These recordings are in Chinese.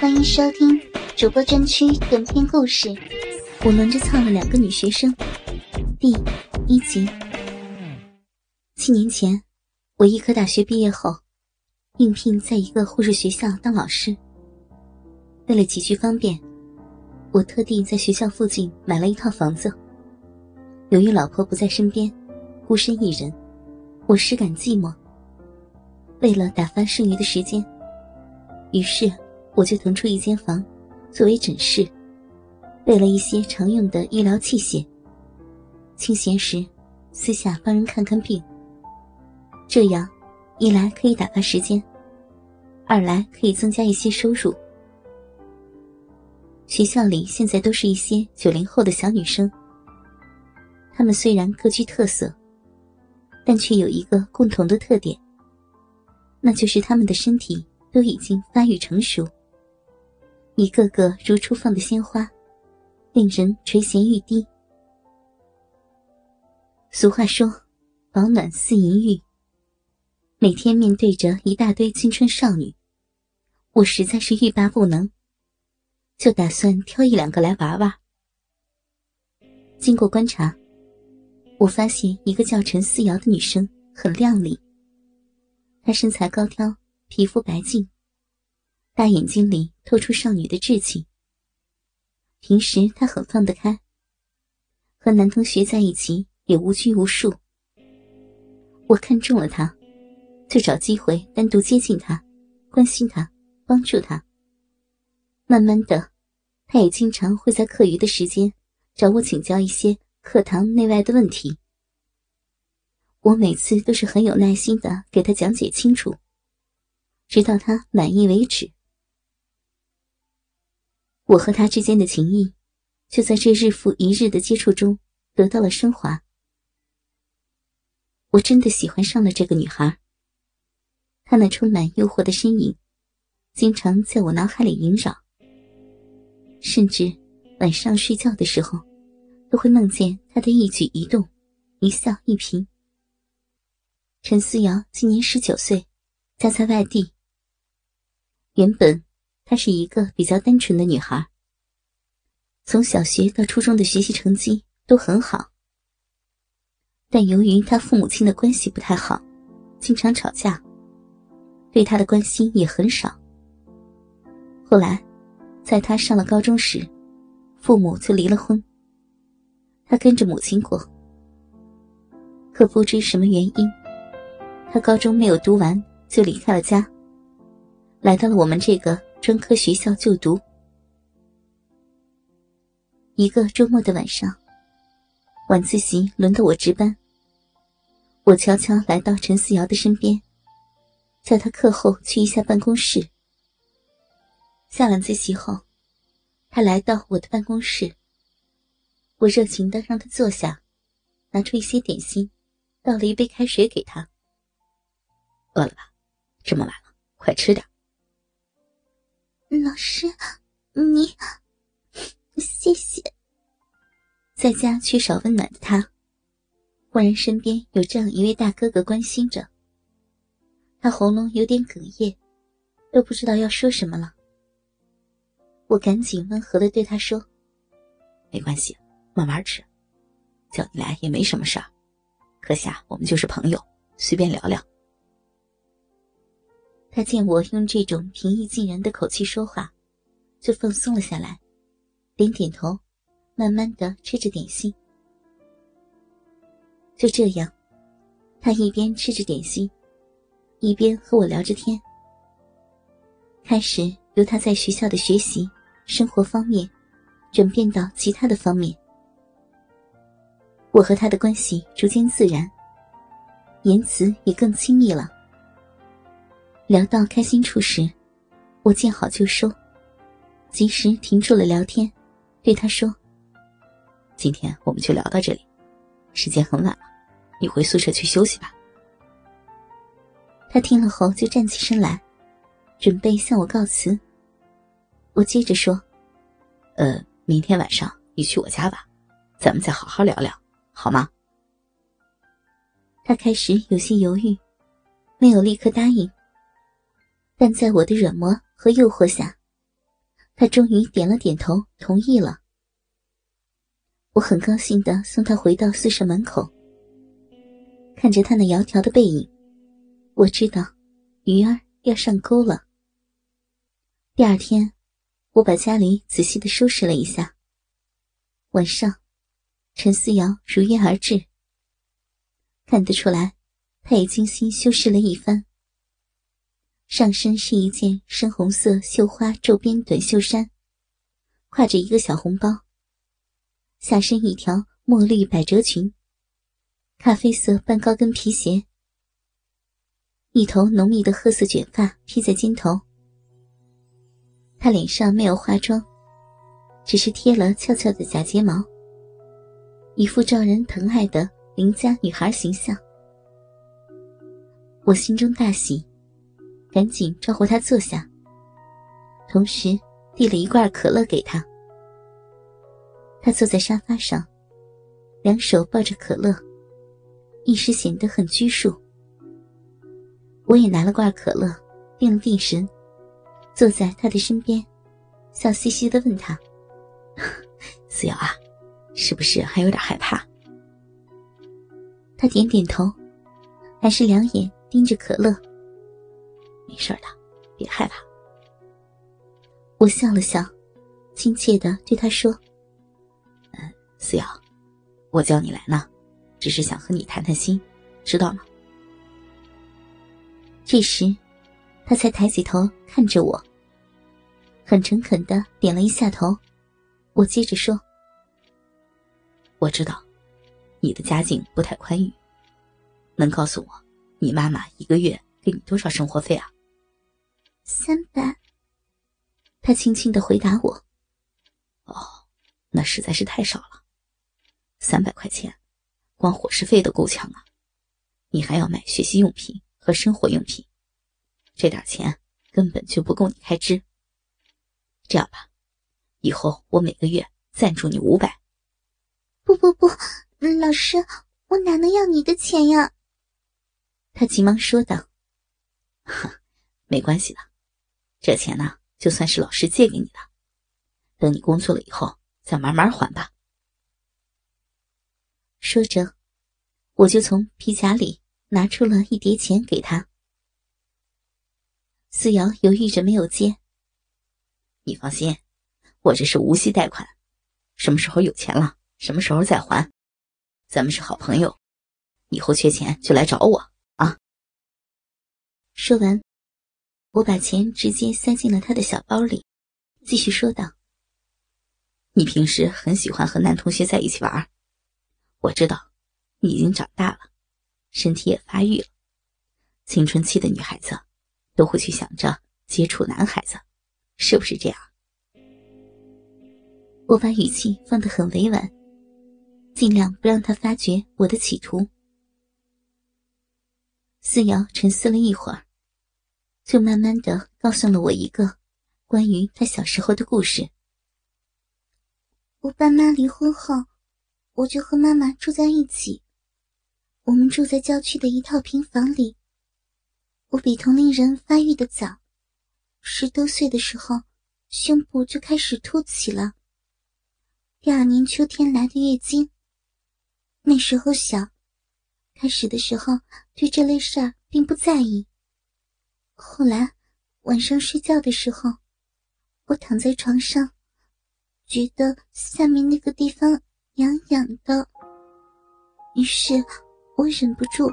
欢迎收听主播专区短篇故事。我轮着操了两个女学生，第一集。七年前，我医科大学毕业后，应聘在一个护士学校当老师。为了起居方便，我特地在学校附近买了一套房子。由于老婆不在身边，孤身一人，我实感寂寞。为了打发剩余的时间。于是，我就腾出一间房，作为诊室，备了一些常用的医疗器械。清闲时，私下帮人看看病。这样，一来可以打发时间，二来可以增加一些收入。学校里现在都是一些九零后的小女生，她们虽然各具特色，但却有一个共同的特点，那就是她们的身体。都已经发育成熟，一个个如初放的鲜花，令人垂涎欲滴。俗话说：“保暖似银玉。”每天面对着一大堆青春少女，我实在是欲罢不能，就打算挑一两个来玩玩。经过观察，我发现一个叫陈思瑶的女生很靓丽，她身材高挑。皮肤白净，大眼睛里透出少女的稚气。平时她很放得开，和男同学在一起也无拘无束。我看中了她，就找机会单独接近她，关心她，帮助她。慢慢的，她也经常会在课余的时间找我请教一些课堂内外的问题。我每次都是很有耐心的给她讲解清楚。直到他满意为止。我和他之间的情谊，就在这日复一日的接触中得到了升华。我真的喜欢上了这个女孩。她那充满诱惑的身影，经常在我脑海里萦绕。甚至晚上睡觉的时候，都会梦见她的一举一动，一笑一颦。陈思瑶今年十九岁，家在外地。原本，她是一个比较单纯的女孩。从小学到初中的学习成绩都很好，但由于她父母亲的关系不太好，经常吵架，对她的关心也很少。后来，在她上了高中时，父母就离了婚，她跟着母亲过。可不知什么原因，她高中没有读完就离开了家。来到了我们这个专科学校就读。一个周末的晚上，晚自习轮到我值班。我悄悄来到陈思瑶的身边，叫她课后去一下办公室。下晚自习后，他来到我的办公室。我热情的让他坐下，拿出一些点心，倒了一杯开水给他。饿了吧？这么晚了，快吃点。老师，你谢谢。在家缺少温暖的他，忽然身边有这样一位大哥哥关心着，他喉咙有点哽咽，都不知道要说什么了。我赶紧温和的对他说：“没关系，慢慢吃，叫你来也没什么事儿，课下我们就是朋友，随便聊聊。”他见我用这种平易近人的口气说话，就放松了下来，点点头，慢慢的吃着点心。就这样，他一边吃着点心，一边和我聊着天。开始由他在学校的学习、生活方面，转变到其他的方面。我和他的关系逐渐自然，言辞也更亲密了。聊到开心处时，我见好就收，及时停住了聊天，对他说：“今天我们就聊到这里，时间很晚了，你回宿舍去休息吧。”他听了后就站起身来，准备向我告辞。我接着说：“呃，明天晚上你去我家吧，咱们再好好聊聊，好吗？”他开始有些犹豫，没有立刻答应。但在我的软磨和诱惑下，他终于点了点头，同意了。我很高兴的送他回到宿舍门口，看着他那窈窕的背影，我知道鱼儿要上钩了。第二天，我把家里仔细的收拾了一下。晚上，陈思瑶如约而至，看得出来，她也精心修饰了一番。上身是一件深红色绣花皱边短袖衫，挎着一个小红包。下身一条墨绿百褶裙，咖啡色半高跟皮鞋，一头浓密的褐色卷发披在肩头。她脸上没有化妆，只是贴了翘翘的假睫毛，一副招人疼爱的邻家女孩形象。我心中大喜。赶紧招呼他坐下，同时递了一罐可乐给他。他坐在沙发上，两手抱着可乐，一时显得很拘束。我也拿了罐可乐，定了定神，坐在他的身边，笑嘻嘻的问他：“思瑶啊，是不是还有点害怕？”他点点头，还是两眼盯着可乐。没事的，别害怕。我笑了笑，亲切的对他说：“嗯，思瑶，我叫你来呢，只是想和你谈谈心，知道吗？”这时，他才抬起头看着我，很诚恳的点了一下头。我接着说：“我知道，你的家境不太宽裕，能告诉我，你妈妈一个月给你多少生活费啊？”三百，他轻轻的回答我：“哦，那实在是太少了。三百块钱，光伙食费都够呛啊！你还要买学习用品和生活用品，这点钱根本就不够你开支。这样吧，以后我每个月赞助你五百。”不不不，老师，我哪能要你的钱呀？他急忙说道：“哼，没关系的。”这钱呢，就算是老师借给你的，等你工作了以后再慢慢还吧。说着，我就从皮夹里拿出了一叠钱给他。思瑶犹豫着没有接。你放心，我这是无息贷款，什么时候有钱了，什么时候再还。咱们是好朋友，以后缺钱就来找我啊。说完。我把钱直接塞进了他的小包里，继续说道：“你平时很喜欢和男同学在一起玩，我知道，你已经长大了，身体也发育了，青春期的女孩子都会去想着接触男孩子，是不是这样？”我把语气放得很委婉，尽量不让他发觉我的企图。思瑶沉思了一会儿。就慢慢的告诉了我一个关于他小时候的故事。我爸妈离婚后，我就和妈妈住在一起。我们住在郊区的一套平房里。我比同龄人发育的早，十多岁的时候，胸部就开始凸起了。第二年秋天来的月经。那时候小，开始的时候对这类事儿并不在意。后来晚上睡觉的时候，我躺在床上，觉得下面那个地方痒痒的，于是我忍不住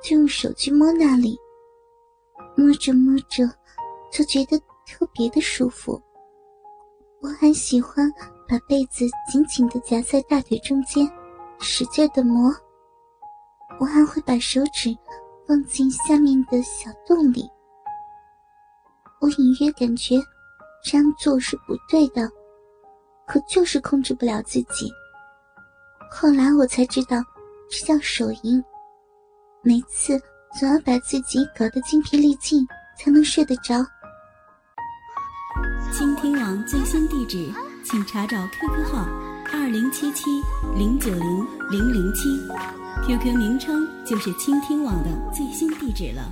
就用手去摸那里，摸着摸着就觉得特别的舒服。我还喜欢把被子紧紧的夹在大腿中间，使劲的磨。我还会把手指放进下面的小洞里。我隐约感觉这样做是不对的，可就是控制不了自己。后来我才知道，这叫手淫。每次总要把自己搞得精疲力尽，才能睡得着。倾听网最新地址，请查找 QQ 号二零七七零九零零零七，QQ 名称就是倾听网的最新地址了。